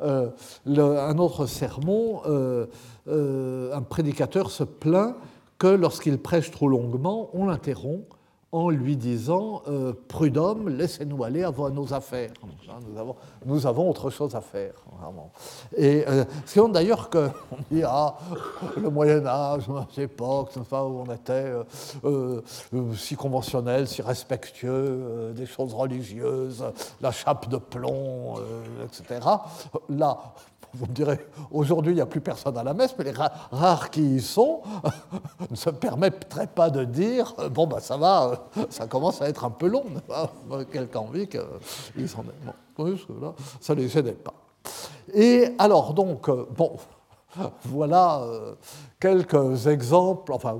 euh, un autre sermon, euh, euh, un prédicateur se plaint que lorsqu'il prêche trop longuement, on l'interrompt en lui disant euh, Prud'homme, laissez-nous aller avant nos affaires. Nous avons, autre chose à faire. Vraiment. Et euh, c'est d'ailleurs qu'on dit Ah, le Moyen-Âge, l'époque où on était euh, si conventionnel, si respectueux des choses religieuses, la chape de plomb, etc. Là, vous me direz, aujourd'hui, il n'y a plus personne à la messe, mais les rares qui y sont ne se permettraient pas de dire bon, ben ça va, ça commence à être un peu long. Quelqu'un envie qu'ils s'en aient. Bon, là, ça ne les gênait pas. Et alors, donc, bon, voilà euh, quelques exemples, enfin,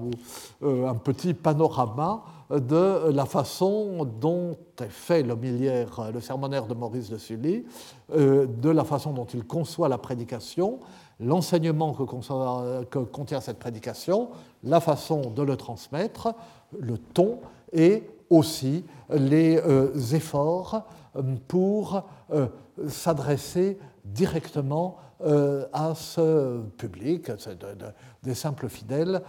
euh, un petit panorama de la façon dont est fait le sermonnaire de Maurice de Sully, euh, de la façon dont il conçoit la prédication, l'enseignement que, contient cette prédication, la façon de le transmettre, le ton et aussi les euh, efforts euh, pour s'adresser directement à ce public, des simples fidèles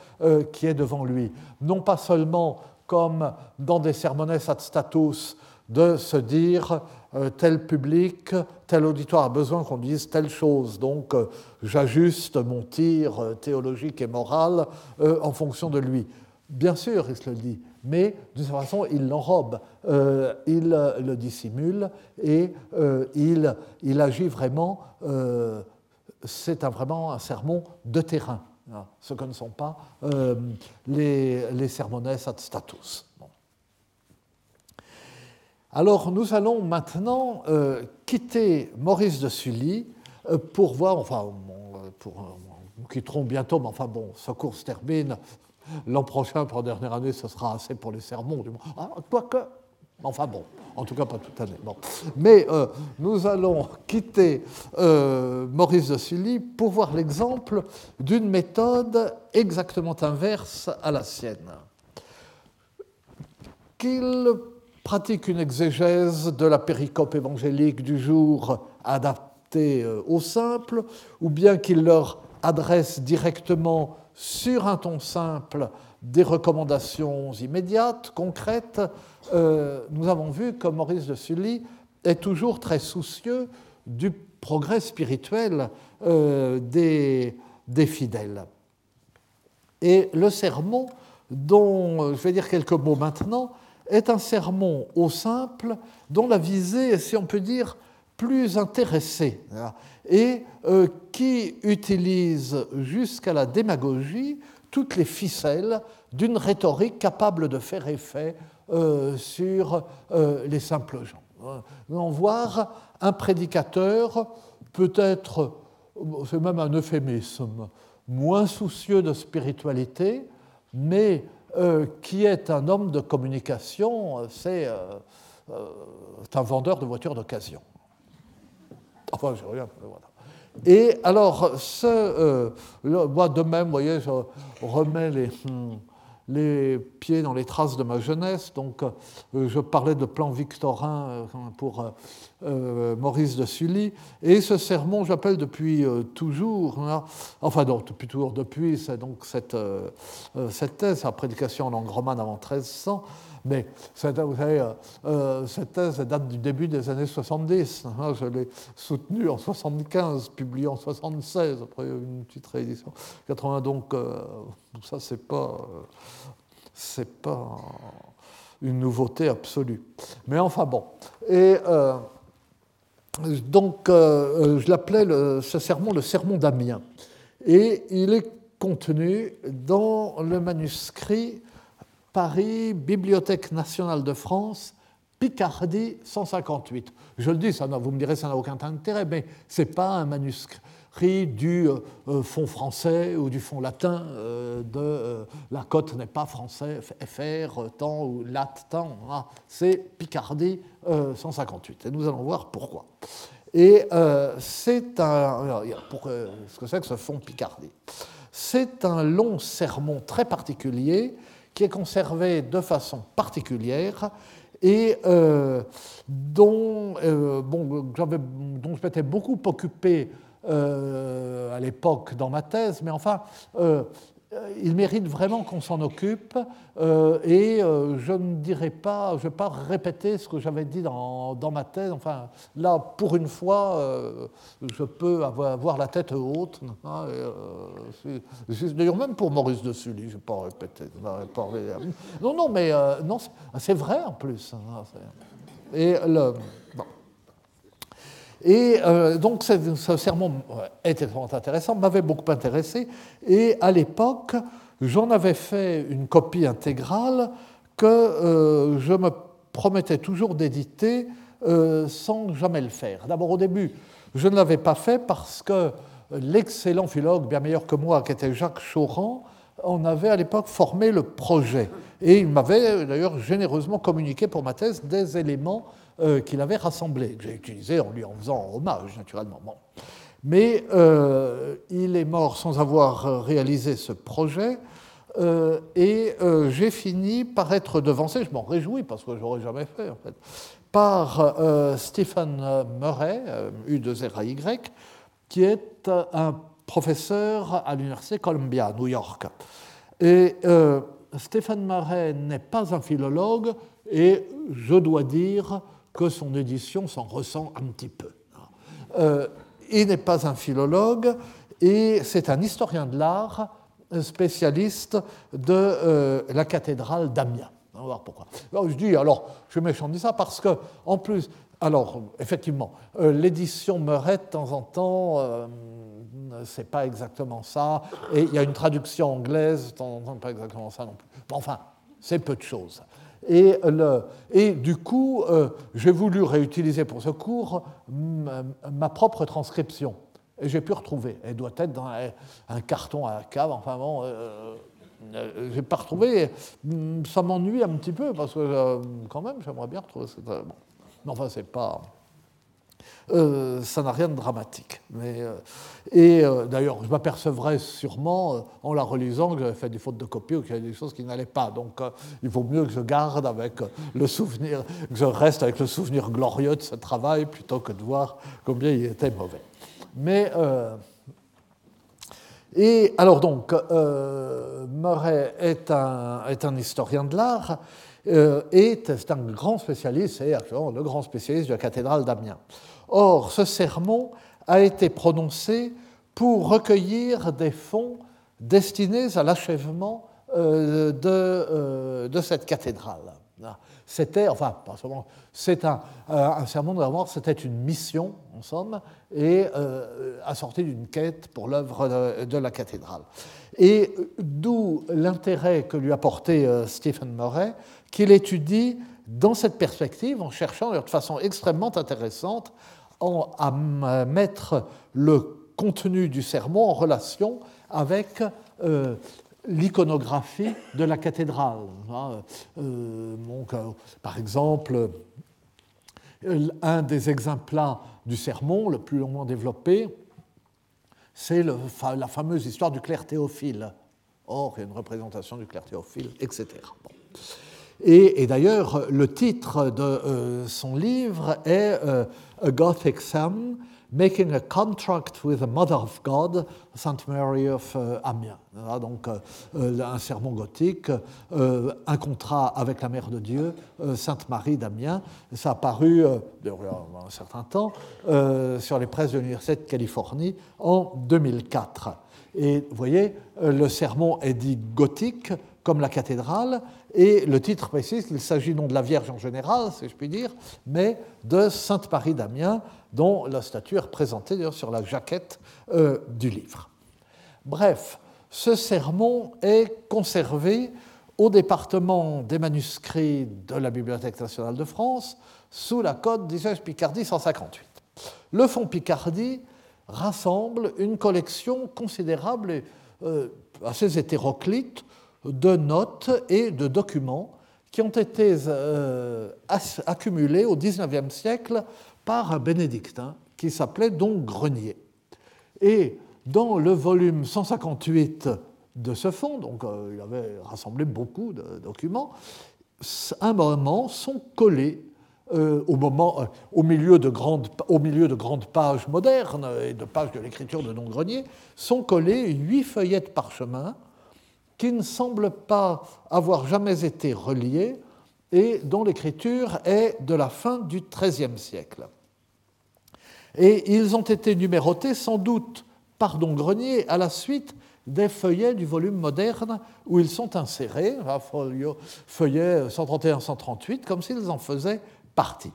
qui est devant lui. Non pas seulement comme dans des sermones ad status, de se dire euh, tel public, tel auditoire a besoin qu'on dise telle chose, donc euh, j'ajuste mon tir euh, théologique et moral en fonction de lui. Bien sûr, il se le dit, mais d'une certaine façon, il l'enrobe, il le dissimule et il, il, agit vraiment, c'est vraiment un sermon de terrain. Ah, ce que ne sont pas euh, les, les sermones ad status. Alors nous allons maintenant euh, quitter Maurice de Sully euh, pour voir, enfin, nous quitterons bientôt, mais enfin bon, ce cours se termine. L'an prochain, pour la dernière année, ce sera assez pour les sermons. Du ah, quoique, Enfin bon, en tout cas pas toute l'année. Bon. Mais euh, nous allons quitter euh, Maurice de Sully pour voir l'exemple d'une méthode exactement inverse à la sienne. Qu'il pratique une exégèse de la péricope évangélique du jour adaptée euh, au simple, ou bien qu'il leur adresse directement sur un ton simple des recommandations immédiates, concrètes, euh, nous avons vu que Maurice de Sully est toujours très soucieux du progrès spirituel euh, des, des, fidèles. Et le sermon, dont je vais dire quelques mots maintenant, est un sermon au simple dont la visée est, si on peut dire, plus intéressée et euh, qui utilise jusqu'à la démagogie toutes les ficelles d'une rhétorique capable de faire effet euh, sur euh, les simples gens. Nous allons voir un prédicateur, peut-être, c'est même un euphémisme, moins soucieux de spiritualité, mais euh, qui est un homme de communication, c'est un vendeur de voitures d'occasion. Enfin, je reviens. Et alors, ce, moi de même, vous voyez, je remets les. Hmm, les pieds dans les traces de ma jeunesse. Donc, euh, je parlais de plan victorin euh, pour euh, Maurice de Sully. Et ce sermon, j'appelle depuis toujours, hein, enfin, depuis toujours, depuis, c'est donc cette, thèse, la prédication en langue romane avant 1300. Mais vous savez, cette thèse date du début des années 70. Hein, je l'ai soutenue en 75, publiée en 76, après une petite réédition. 80, donc ça, c'est pas, pas une nouveauté absolue. Mais enfin bon. Et euh, donc, euh, je l'appelais ce sermon le sermon d'Amiens. Et il est contenu dans le manuscrit Paris, Bibliothèque nationale de France, Picardie 158. Je le dis, ça, vous me direz, ça n'a aucun intérêt, mais ce n'est pas un manuscrit du euh, euh, fond français ou du fond latin euh, de la cote n'est pas français, FR, temps ou lat, temps, hein. c'est Picardie 158. Et nous allons voir pourquoi. Et c'est un. Pour, ce que c'est que ce fond Picardie? C'est un long sermon très particulier qui est conservé de façon particulière et dont, bon, dont je m'étais beaucoup occupé euh, à l'époque dans ma thèse, mais enfin, euh, il mérite vraiment qu'on s'en occupe euh, et je ne dirai pas, je ne vais pas répéter ce que j'avais dit dans, dans, ma thèse. Enfin, là, pour une fois, je peux avoir, la tête haute. Hein, D'ailleurs, même pour Maurice de Sully, je ne vais pas répéter. Non, non, mais c'est vrai en plus. Hein, et le, et euh, donc ce, sermon était intéressant, m'avait beaucoup intéressé. Et à l'époque, j'en avais fait une copie intégrale que euh, je me promettais toujours d'éditer euh, sans jamais le faire. D'abord au début, je ne l'avais pas fait parce que l'excellent philologue, bien meilleur que moi, qui était Jacques Chauran, en avait à l'époque formé le projet. Et il m'avait d'ailleurs généreusement communiqué pour ma thèse des éléments euh, qu'il avait rassemblé, que j'ai utilisé en lui en faisant hommage, naturellement. Mais euh, il est mort sans avoir réalisé ce projet, euh, et j'ai fini par être devancé, je m'en réjouis parce que je n'aurais jamais fait en fait, par Stephen Murray, U2RAY, qui est un professeur à l'Université Columbia, New York. Et Stephen Murray n'est pas un philologue, et je dois dire que son édition s'en ressent un petit peu. Euh, il n'est pas un philologue et c'est un historien de l'art spécialiste de euh, la cathédrale d'Amiens. On va voir pourquoi. Alors, je dis, alors, je méchant dis ça parce que, en plus, alors, effectivement, euh, l'édition Meuret, de temps en temps, c'est pas exactement ça, et il y a une traduction anglaise, de temps en temps, pas exactement ça non plus. enfin, c'est peu de choses. Et, le, et du coup, euh, j'ai voulu réutiliser pour ce cours ma, propre transcription. Et j'ai pu retrouver. Elle doit être dans un, carton à la cave. Enfin bon, euh, euh j'ai pas retrouvé. Ça m'ennuie un petit peu parce que euh, quand même, j'aimerais bien retrouver. Bon. Mais enfin, c'est pas. Euh, ça n'a rien de dramatique. Mais, euh, et euh, d'ailleurs, je m'apercevrais sûrement, en la relisant, que j'avais fait des fautes de copie ou qu'il y avait des choses qui n'allaient pas. Donc, il vaut mieux que je garde avec le souvenir, que je reste avec le souvenir glorieux de ce travail plutôt que de voir combien il était mauvais. Mais. et alors donc, Murray est un, est un historien de l'art et c'est un grand spécialiste, c'est le grand spécialiste de la cathédrale d'Amiens. Or, ce sermon a été prononcé pour recueillir des fonds destinés à l'achèvement euh, euh, de, cette cathédrale. C'était, enfin, c'est un, euh, un, sermon de c'était une mission, en somme, et assorti d'une quête pour l'œuvre de, la cathédrale. Et d'où l'intérêt que lui a porté Stephen Murray, qu'il étudie dans cette perspective en cherchant de façon extrêmement intéressante à mettre le contenu du sermon en relation avec euh, l'iconographie de la cathédrale. Hein. Euh, par exemple, un des exemples du sermon le plus longuement développé, c'est la fameuse histoire du clerc théophile. Or, il y a une représentation du clerc théophile, etc. Et, d'ailleurs, le titre de euh, son livre est A Gothic Psalm Making a Contract with the Mother of God, Sainte Mary of euh, Amiens. donc euh, euh, un sermon gothique, un contrat avec la Mère de Dieu, Sainte Marie d'Amiens. Ça a paru il y a un certain temps sur les presses de l'Université de Californie en 2004. Et vous voyez, le sermon est dit gothique comme la cathédrale, et le titre précise qu'il s'agit non de la Vierge en général, si je puis dire, mais de Sainte Marie d'Amiens, dont la statue est représentée sur la jaquette euh, du livre. Bref, ce sermon est conservé au département des manuscrits de la Bibliothèque nationale de France sous la code d'Isaac Picardie 158. Le fonds Picardie rassemble une collection considérable et euh, assez hétéroclite de notes et de documents qui ont été euh, accumulés au XIXe siècle par un bénédictin qui s'appelait donc Grenier. Et dans le volume 158 de ce fonds, donc euh, il avait rassemblé beaucoup de documents, un moment sont collés euh, au, moment, au, milieu de grandes, au milieu de grandes pages modernes et de pages de l'écriture de Don Grenier, sont collés huit feuillets de parchemin qui ne semblent pas avoir jamais été reliés et dont l'écriture est de la fin du XIIIe siècle. Et ils ont été numérotés sans doute par Don Grenier à la suite des feuillets du volume moderne où ils sont insérés, feuillet 131-138, comme s'ils en faisaient partie.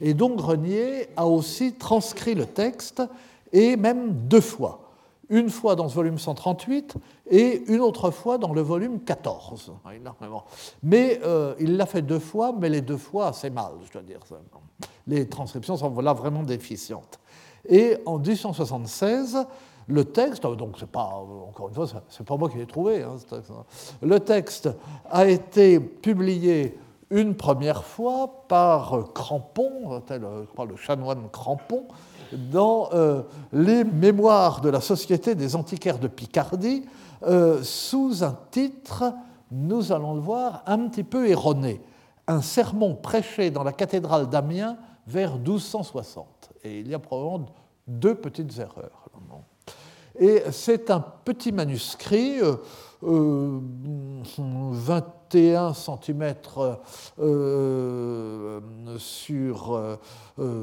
Et Don Grenier a aussi transcrit le texte, et même deux fois une fois dans ce volume 138 et une autre fois dans le volume 14. Mais euh, il l'a fait deux fois, mais les deux fois assez mal, je dois dire. Les transcriptions sont là vraiment déficientes. Et en 1876, le texte, donc c'est pas, encore une fois, c'est pas moi qui l'ai trouvé, hein, hein. le texte a été publié une première fois par Crampon, tel, je crois, le chanoine Crampon, dans euh, les mémoires de la Société des antiquaires de Picardie euh, sous un titre, nous allons le voir, un petit peu erroné. Un sermon prêché dans la cathédrale d'Amiens vers 1260. Et il y a probablement deux petites erreurs. Et c'est un petit manuscrit, 21 euh, cm sur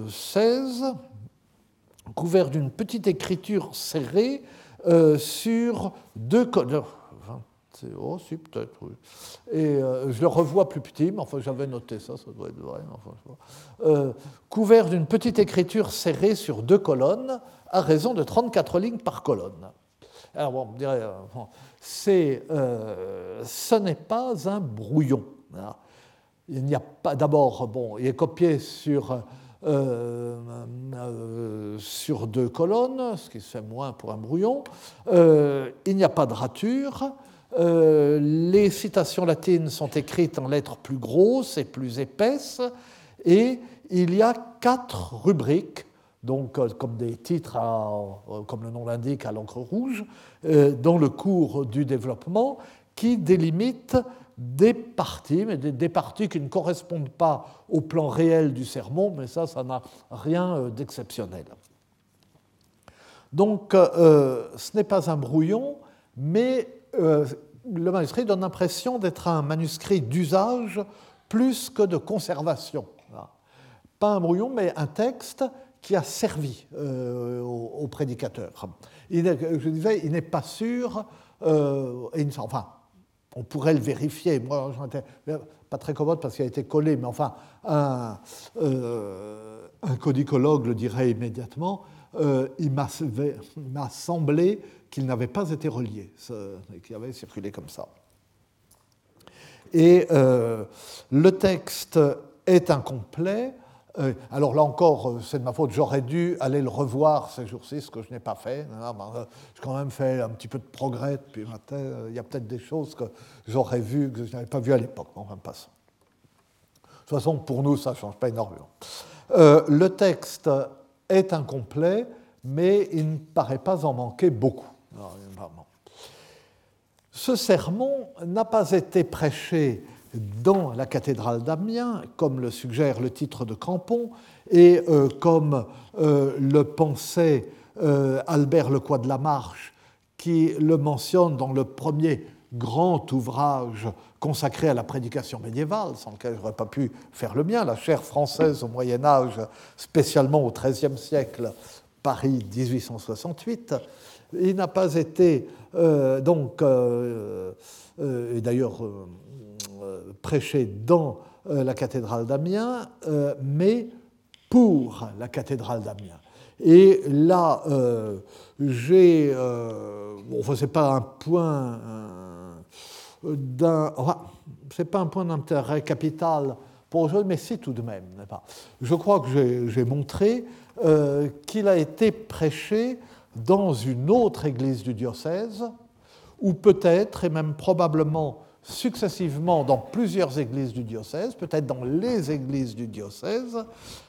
16, couvert d'une petite écriture serrée euh, sur deux colonnes. Oh, si, peut-être. Et euh, je le revois plus petit, mais enfin, j'avais noté ça, ça doit être vrai. Euh, couvert d'une petite écriture serrée sur deux colonnes, à raison de 34 lignes par colonne. Alors, bon, on dirait, ce n'est pas un brouillon. Il n'y a pas, d'abord, bon, il est copié sur sur deux colonnes, ce qui se fait moins pour un brouillon. Euh, il n'y a pas de rature. les citations latines sont écrites en lettres plus grosses et plus épaisses. Et il y a quatre rubriques, donc comme des titres, comme le nom l'indique, à l'encre rouge, dans le cours du développement, qui délimitent des parties, mais des, parties qui ne correspondent pas au plan réel du sermon, mais ça, ça n'a rien euh, d'exceptionnel. Donc, euh, ce n'est pas un brouillon, mais euh, le manuscrit donne l'impression d'être un manuscrit d'usage plus que de conservation. Pas un brouillon, mais un texte qui a servi au, prédicateur. Je disais, il n'est pas sûr, enfin, on pourrait le vérifier. Moi, pas très commode parce qu'il a été collé, mais enfin, un, euh, codicologue le dirait immédiatement. Euh, il m'a semblé qu'il n'avait pas été relié, qu'il avait circulé comme ça. Et le texte est incomplet. Alors là encore, c'est de ma faute, j'aurais dû aller le revoir ces jours-ci, ce que je n'ai pas fait. Ben, j'ai quand même fait un petit peu de progrès depuis matin. Il y a peut-être des choses que j'aurais vues que je n'avais pas vues à l'époque. Enfin, passe. De toute façon, pour nous, ça ne change pas énormément. le texte est incomplet, mais il ne paraît pas en manquer beaucoup. Ce sermon n'a pas été prêché dans la cathédrale d'Amiens, comme le suggère le titre de Crampon, et euh, comme euh, le pensait euh, Albert Lecoy de la Marche, qui le mentionne dans le premier grand ouvrage consacré à la prédication médiévale, sans lequel je n'aurais pas pu faire le mien, la chaire française au Moyen Âge, spécialement au XIIIe siècle, Paris 1868. Il n'a pas été, donc, et d'ailleurs prêché dans la cathédrale d'Amiens, mais pour la cathédrale d'Amiens. Et là, j'ai. bon, enfin, ce n'est pas un point d'un. c'est pas un point d'intérêt capital pour aujourd'hui, mais si tout de même. Pas? Je crois que j'ai montré euh, qu'il a été prêché dans une autre église du diocèse, ou peut-être, et même probablement successivement dans plusieurs églises du diocèse, peut-être dans les églises du diocèse,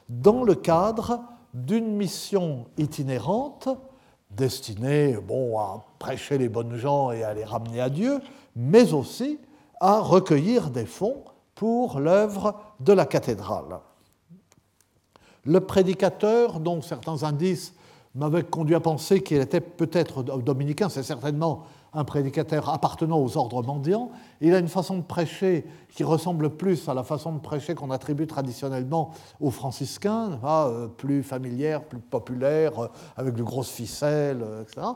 dans le cadre d'une mission itinérante destinée bon, à prêcher les bonnes gens et à les ramener à Dieu, mais aussi à recueillir des fonds pour l'œuvre de la cathédrale. Le prédicateur, dont certains indices m'avaient conduit à penser qu'il était peut-être dominicain, c'est certainement un prédicateur appartenant aux ordres mendiants. Il a une façon de prêcher qui ressemble plus à la façon de prêcher qu'on attribue traditionnellement aux franciscains, euh, plus familière, plus populaire, euh, avec de grosses ficelles, euh, etc.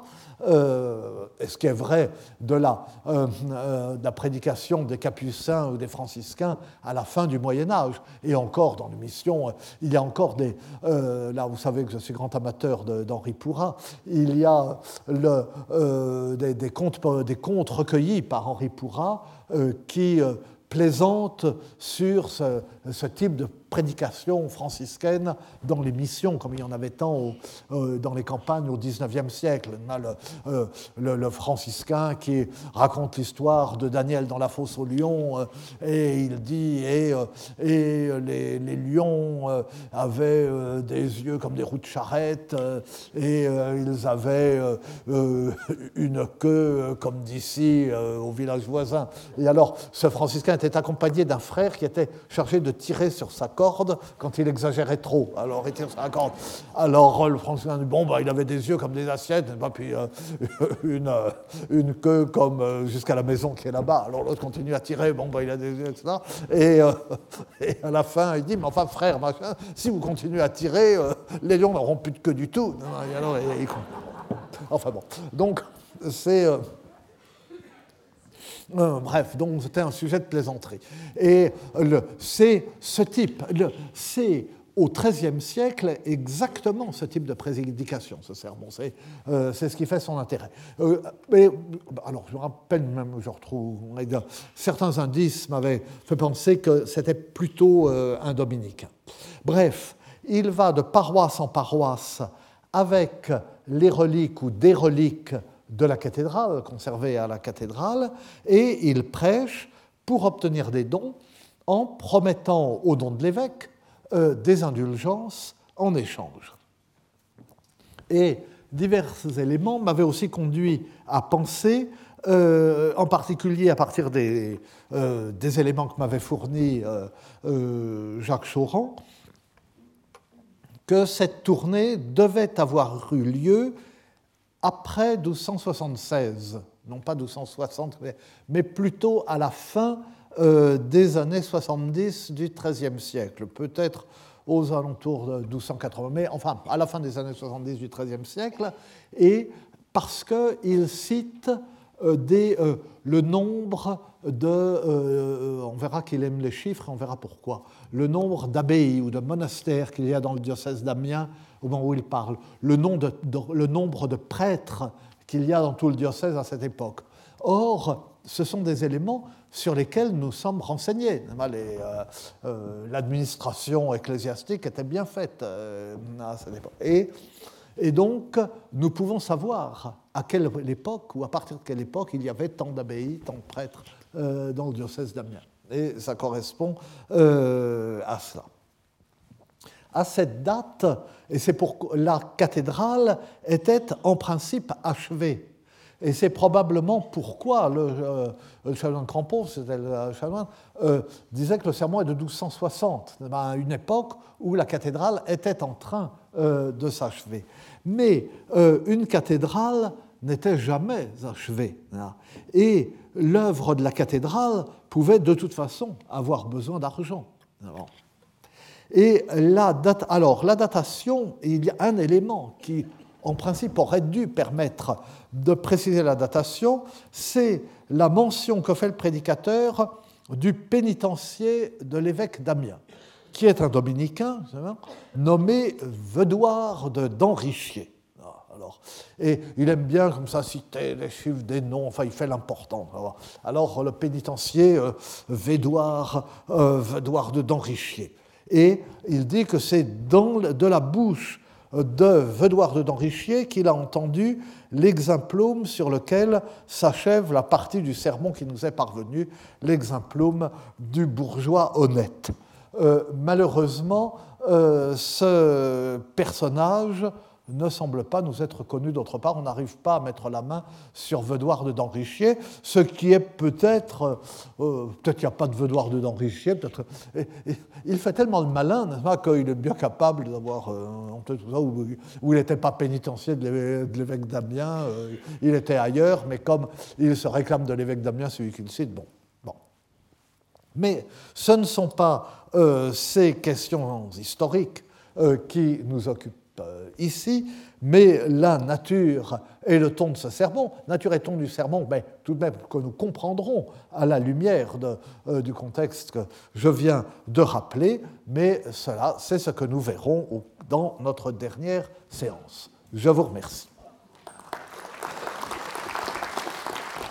et ce qui est vrai de la, de la prédication des capucins ou des franciscains à la fin du Moyen Âge. Et encore dans l'émission, il y a encore des... là, vous savez que je suis grand amateur d'Henri Pourrat, il y a des, contes, des contes recueillis par Henri Pourrat qui plaisante sur ce, type de prédication franciscaine dans les missions, comme il y en avait tant euh, dans les campagnes au XIXe siècle. Euh, le, franciscain qui raconte l'histoire de Daniel dans la fosse aux lions, euh, et il dit Et, et les, lions avaient des yeux comme des roues de charrette, et ils avaient une queue comme d'ici au village voisin. Et alors, ce franciscain était accompagné d'un frère qui était chargé de tirer sur sa corde quand il exagérait trop. Alors il tire sur la corde. Alors le franciscain dit bon, bah, il avait des yeux comme des assiettes, et puis euh, une, euh, une queue comme euh, jusqu'à la maison qui est là-bas. Alors l'autre continue à tirer, bon, bah, il a des yeux, etc. Et, et, à la fin, il dit mais enfin, frère, machin, si vous continuez à tirer, les lions n'auront plus de queue du tout. Alors, enfin bon. Donc, c'est. Euh, bref, donc c'était un sujet de plaisanterie. Et c'est ce type, c'est au XIIIe siècle exactement ce type de prédication, ce sermon. Euh, c'est ce qui fait son intérêt. Euh, mais, alors, je me rappelle même, je retrouve, certains indices m'avaient fait penser que c'était plutôt un dominicain. Bref, il va de paroisse en paroisse avec les reliques ou des reliques de la cathédrale, conservé à la cathédrale, et il prêche pour obtenir des dons en promettant aux dons de l'évêque euh, des indulgences en échange. Et divers éléments m'avaient aussi conduit à penser, euh, en particulier à partir des, euh, des éléments que m'avait fournis Jacques Chauran, que cette tournée devait avoir eu lieu après 1276, non pas 1260, mais plutôt à la fin euh, des années 70 du XIIIe siècle, peut-être aux alentours de 1280, mais enfin à la fin des années 70 du XIIIe siècle, et parce qu'il cite euh, euh, le nombre de, on verra qu'il aime les chiffres, on verra pourquoi, le nombre d'abbayes ou de monastères qu'il y a dans le diocèse d'Amiens au moment où il parle, le, nombre de prêtres qu'il y a dans tout le diocèse à cette époque. Or, ce sont des éléments sur lesquels nous sommes renseignés. Euh, euh, l'administration ecclésiastique était bien faite euh, à cette époque. Et, donc, nous pouvons savoir à quelle époque ou à partir de quelle époque il y avait tant d'abbayes, tant de prêtres dans le diocèse d'Amiens. Et ça correspond à cela. À cette date, et c'est pour la cathédrale était en principe achevée et c'est probablement pourquoi le, euh, le chanoine Crampon, c'était le chanoine, euh, disait que le serment est de 1260, à une époque où la cathédrale était en train euh, de s'achever. Mais une cathédrale n'était jamais achevée. Hein. Et l'œuvre de la cathédrale pouvait de toute façon avoir besoin d'argent. Et la date, alors, la datation, il y a un élément qui en principe, aurait dû permettre de préciser la datation, c'est la mention que fait le prédicateur du pénitencier de l'évêque d'Amiens, qui est un dominicain nommé Vedoir de d'Enrichier. Alors, et il aime bien comme ça citer les chiffres des noms, enfin il fait l'important. Alors le pénitencier euh, Védoire, euh, de d'Enrichier. Et il dit que c'est de la bouche de Vedoir d'Enrichier qu'il a entendu l'exemplum sur lequel s'achève la partie du sermon qui nous est parvenu, l'exemplum du bourgeois honnête. Euh, malheureusement, euh, ce personnage ne semble pas nous être connu d'autre part. On n'arrive pas à mettre la main sur Vedoir de d'Enrichier, ce qui est peut-être, euh, peut-être qu'il n'y a pas de Vedoir de d'Enrichier, peut-être. Il fait tellement de malin, n'est-ce pas, qu'il est bien capable d'avoir, euh, tout où, il n'était pas pénitencier de l'évêque d'Amiens, euh, il était ailleurs, mais comme il se réclame de l'évêque d'Amiens, celui qu'il cite, bon. bon. Mais ce ne sont pas ces questions historiques qui nous occupent euh, ici, mais la nature et le ton de ce sermon, nature et ton du sermon, mais tout de même que nous comprendrons à la lumière euh, du contexte que je viens de rappeler, mais cela, c'est ce que nous verrons dans notre dernière séance. Je vous remercie.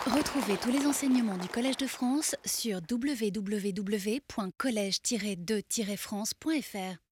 Retrouvez tous les enseignements du Collège de France sur www.colège-2-france.fr.